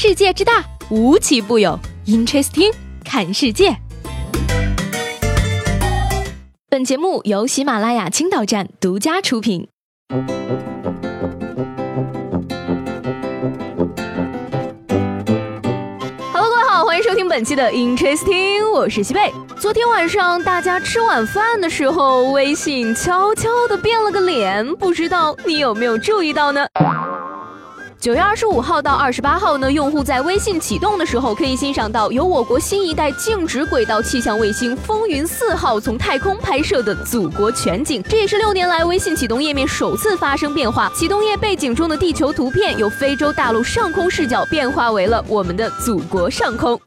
世界之大，无奇不有。Interesting，看世界。本节目由喜马拉雅青岛站独家出品。Hello，各位好，欢迎收听本期的 Interesting，我是西贝。昨天晚上大家吃晚饭的时候，微信悄悄的变了个脸，不知道你有没有注意到呢？九月二十五号到二十八号呢，用户在微信启动的时候，可以欣赏到由我国新一代静止轨道气象卫星“风云四号”从太空拍摄的祖国全景。这也是六年来微信启动页面首次发生变化，启动页背景中的地球图片由非洲大陆上空视角变化为了我们的祖国上空。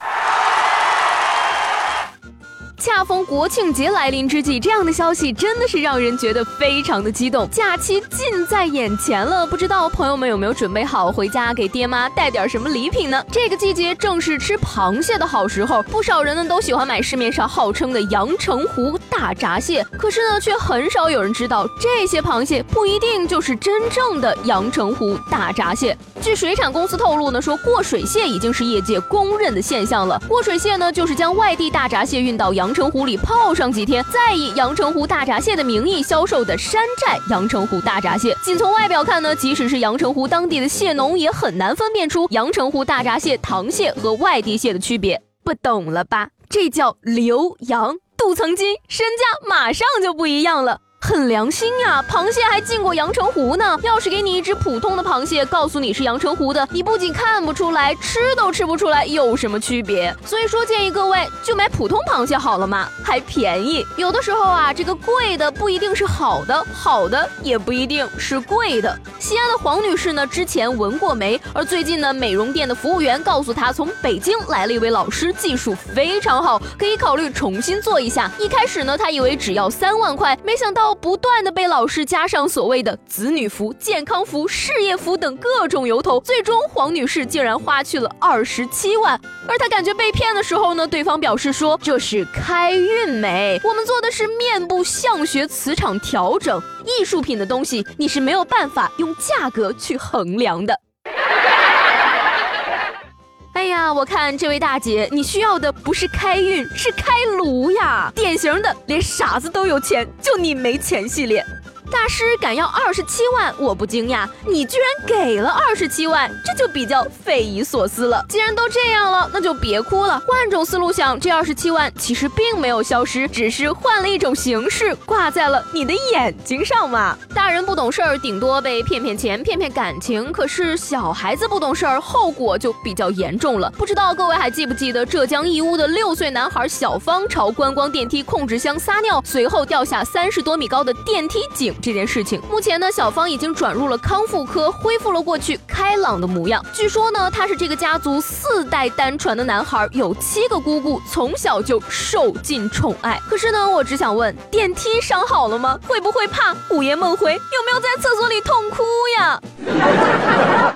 恰逢国庆节来临之际，这样的消息真的是让人觉得非常的激动。假期近在眼前了，不知道朋友们有没有准备好回家给爹妈带点什么礼品呢？这个季节正是吃螃蟹的好时候，不少人呢都喜欢买市面上号称的阳澄湖大闸蟹，可是呢却很少有人知道这些螃蟹不一定就是真正的阳澄湖大闸蟹。据水产公司透露呢，说过水蟹已经是业界公认的现象了。过水蟹呢就是将外地大闸蟹运到阳。阳澄湖里泡上几天，再以阳澄湖大闸蟹的名义销售的山寨阳澄湖大闸蟹。仅从外表看呢，即使是阳澄湖当地的蟹农，也很难分辨出阳澄湖大闸蟹、塘蟹和外地蟹的区别。不懂了吧？这叫留洋，镀层金，身价马上就不一样了。很良心呀，螃蟹还进过阳澄湖呢。要是给你一只普通的螃蟹，告诉你是阳澄湖的，你不仅看不出来，吃都吃不出来有什么区别。所以说，建议各位就买普通螃蟹好了嘛，还便宜。有的时候啊，这个贵的不一定是好的，好的也不一定是贵的。西安的黄女士呢，之前纹过眉，而最近呢，美容店的服务员告诉她，从北京来了一位老师，技术非常好，可以考虑重新做一下。一开始呢，她以为只要三万块，没想到。不断的被老师加上所谓的子女服、健康服、事业服等各种由头，最终黄女士竟然花去了二十七万。而她感觉被骗的时候呢，对方表示说这是开运美，我们做的是面部相学磁场调整，艺术品的东西你是没有办法用价格去衡量的。哎呀，我看这位大姐，你需要的不是开运，是开颅呀！典型的连傻子都有钱，就你没钱系列。大师敢要二十七万，我不惊讶。你居然给了二十七万，这就比较匪夷所思了。既然都这样了，那就别哭了。换种思路想，这二十七万其实并没有消失，只是换了一种形式挂在了你的眼睛上嘛。大人不懂事儿，顶多被骗骗钱、骗骗感情。可是小孩子不懂事儿，后果就比较严重了。不知道各位还记不记得浙江义乌的六岁男孩小芳朝观光电梯控制箱撒尿，随后掉下三十多米高的电梯井。这件事情，目前呢，小芳已经转入了康复科，恢复了过去开朗的模样。据说呢，他是这个家族四代单传的男孩，有七个姑姑，从小就受尽宠爱。可是呢，我只想问，电梯伤好了吗？会不会怕？午夜梦回，有没有在厕所里痛哭呀？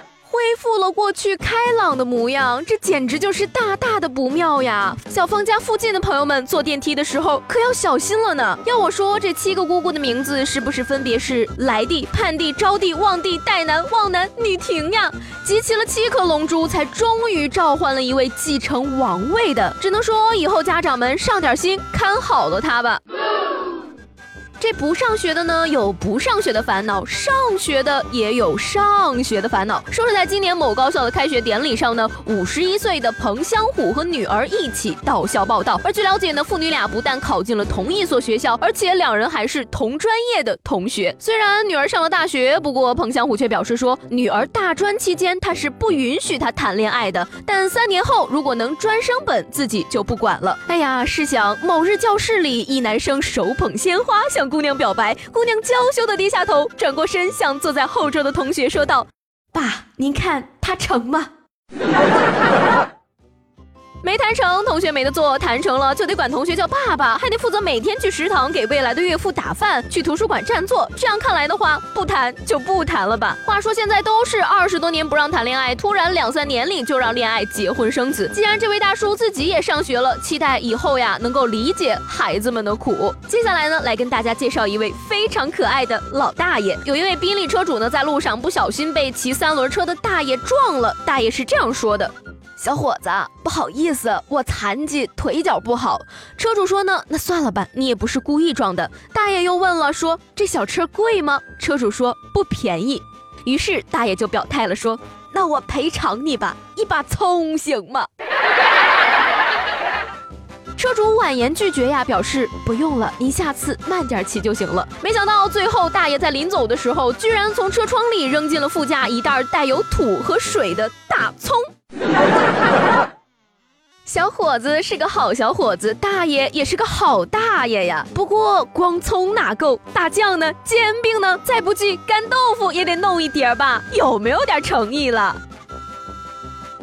恢复了过去开朗的模样，这简直就是大大的不妙呀！小芳家附近的朋友们坐电梯的时候可要小心了呢。要我说，这七个姑姑的名字是不是分别是来帝、盼帝、招帝、旺帝、代男、旺男、女婷呀？集齐了七颗龙珠，才终于召唤了一位继承王位的。只能说，以后家长们上点心，看好了他吧。这不上学的呢，有不上学的烦恼；上学的也有上学的烦恼。说是在今年某高校的开学典礼上呢，五十一岁的彭香虎和女儿一起到校报道。而据了解呢，父女俩不但考进了同一所学校，而且两人还是同专业的同学。虽然女儿上了大学，不过彭香虎却表示说，女儿大专期间他是不允许她谈恋爱的，但三年后如果能专升本，自己就不管了。哎呀，试想某日教室里，一男生手捧鲜花向。姑娘表白，姑娘娇羞的低下头，转过身向坐在后桌的同学说道：“爸，您看他成吗？”没谈成，同学没得做；谈成了，就得管同学叫爸爸，还得负责每天去食堂给未来的岳父打饭，去图书馆占座。这样看来的话，不谈就不谈了吧。话说现在都是二十多年不让谈恋爱，突然两三年里就让恋爱、结婚、生子。既然这位大叔自己也上学了，期待以后呀能够理解孩子们的苦。接下来呢，来跟大家介绍一位非常可爱的老大爷。有一位宾利车主呢，在路上不小心被骑三轮车的大爷撞了，大爷是这样说的。小伙子，不好意思，我残疾，腿脚不好。车主说呢，那算了吧，你也不是故意撞的。大爷又问了，说这小车贵吗？车主说不便宜。于是大爷就表态了，说那我赔偿你吧，一把葱行吗？车主婉言拒绝呀，表示不用了，您下次慢点骑就行了。没想到最后大爷在临走的时候，居然从车窗里扔进了副驾一袋带有土和水的大葱。小伙子是个好小伙子，大爷也是个好大爷呀。不过光葱哪够，大酱呢？煎饼呢？再不济干豆腐也得弄一碟吧？有没有点诚意了？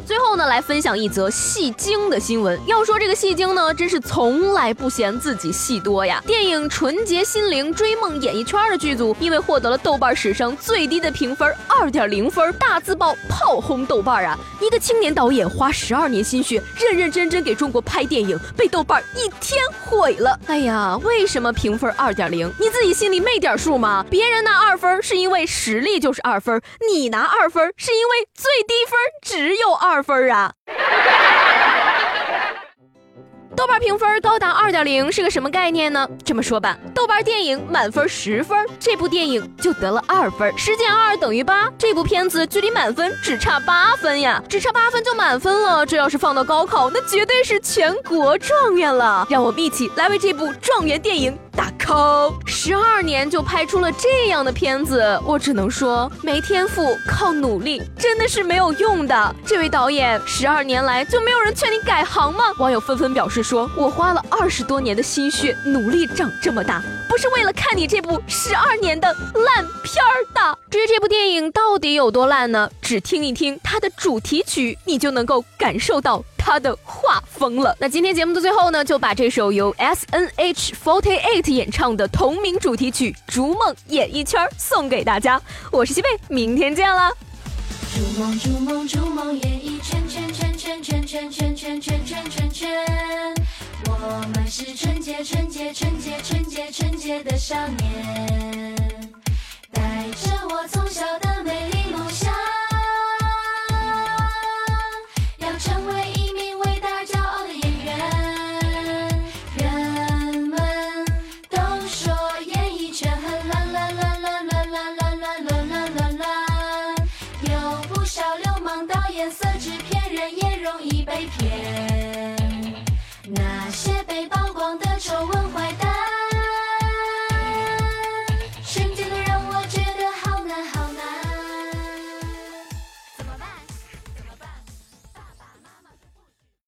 最后呢，来分享一则戏精的新闻。要说这个戏精呢，真是从来不嫌自己戏多呀。电影《纯洁心灵追梦演艺圈》的剧组，因为获得了豆瓣史上最低的评分二点零分，大字报炮轰豆瓣啊！一个青年导演花十二年心血，认认真真给中国拍电影，被豆瓣一天毁了。哎呀，为什么评分二点零？你自己心里没点数吗？别人拿二分是因为实力就是二分，你拿二分是因为最低分只有二。二分啊！豆瓣评分高达二点零是个什么概念呢？这么说吧，豆瓣电影满分十分，这部电影就得了二分，十减二等于八，这部片子距离满分只差八分呀，只差八分就满分了。这要是放到高考，那绝对是全国状元了。让我们一起来为这部状元电影。打 call，十二年就拍出了这样的片子，我只能说没天赋，靠努力真的是没有用的。这位导演，十二年来就没有人劝你改行吗？网友纷纷表示说：“我花了二十多年的心血，努力长这么大，不是为了看你这部十二年的烂片儿的。”至于这部电影到底有多烂呢？只听一听它的主题曲，你就能够感受到。他的画风了。那今天节目的最后呢，就把这首由 S N H Forty Eight 演唱的同名主题曲《逐梦演艺圈》送给大家。我是西贝，明天见了。逐梦逐梦逐梦演艺圈圈圈圈圈圈圈圈圈圈圈圈，我们是纯洁纯洁纯洁纯洁纯洁的少年，带着我从小的美。